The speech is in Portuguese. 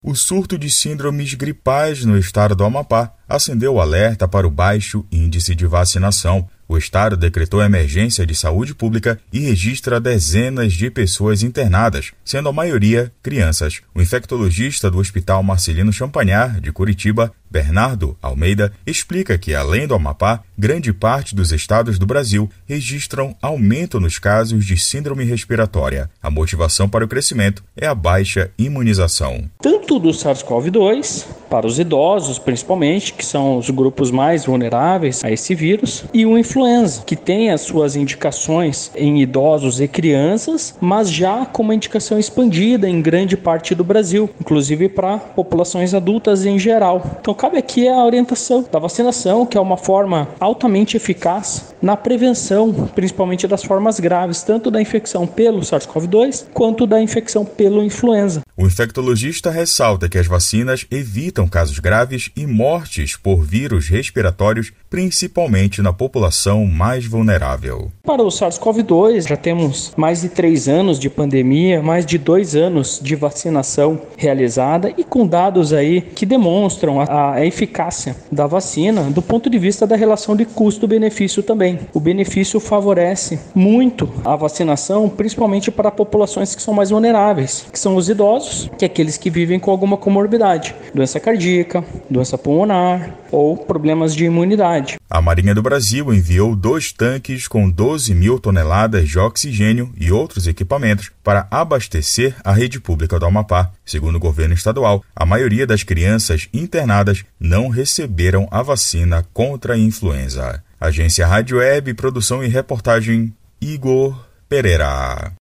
O surto de síndromes gripais no estado do Amapá acendeu o alerta para o baixo índice de vacinação. O estado decretou emergência de saúde pública e registra dezenas de pessoas internadas, sendo a maioria crianças. O infectologista do Hospital Marcelino Champagnat, de Curitiba, Bernardo Almeida, explica que, além do Amapá, grande parte dos estados do Brasil registram aumento nos casos de síndrome respiratória. A motivação para o crescimento é a baixa imunização. Tanto do SARS-CoV-2, para os idosos principalmente, que são os grupos mais vulneráveis a esse vírus, e o influenza, que tem as suas indicações em idosos e crianças, mas já com uma indicação expandida em grande parte do Brasil, inclusive para populações adultas em geral. Então cabe aqui a orientação da vacinação, que é uma forma altamente eficaz na prevenção, principalmente das formas graves, tanto da infecção pelo SARS-CoV-2 quanto da infecção pelo influenza. O infectologista ressalta que as vacinas evitam casos graves e mortes por vírus respiratórios, principalmente na população mais vulnerável. Para o SARS-CoV-2, já temos mais de três anos de pandemia, mais de dois anos de vacinação realizada e com dados aí que demonstram a, a eficácia da vacina do ponto de vista da relação de custo-benefício também. O benefício favorece muito a vacinação, principalmente para populações que são mais vulneráveis, que são os idosos, que é aqueles que vivem com alguma comorbidade, doença cardíaca, doença pulmonar ou problemas de imunidade. A Marinha do Brasil enviou dois tanques com 12 mil toneladas de oxigênio e outros equipamentos para abastecer a rede pública do Amapá. Segundo o governo estadual, a maioria das crianças internadas não receberam a vacina contra a influenza. Agência Rádio Web, produção e reportagem Igor Pereira.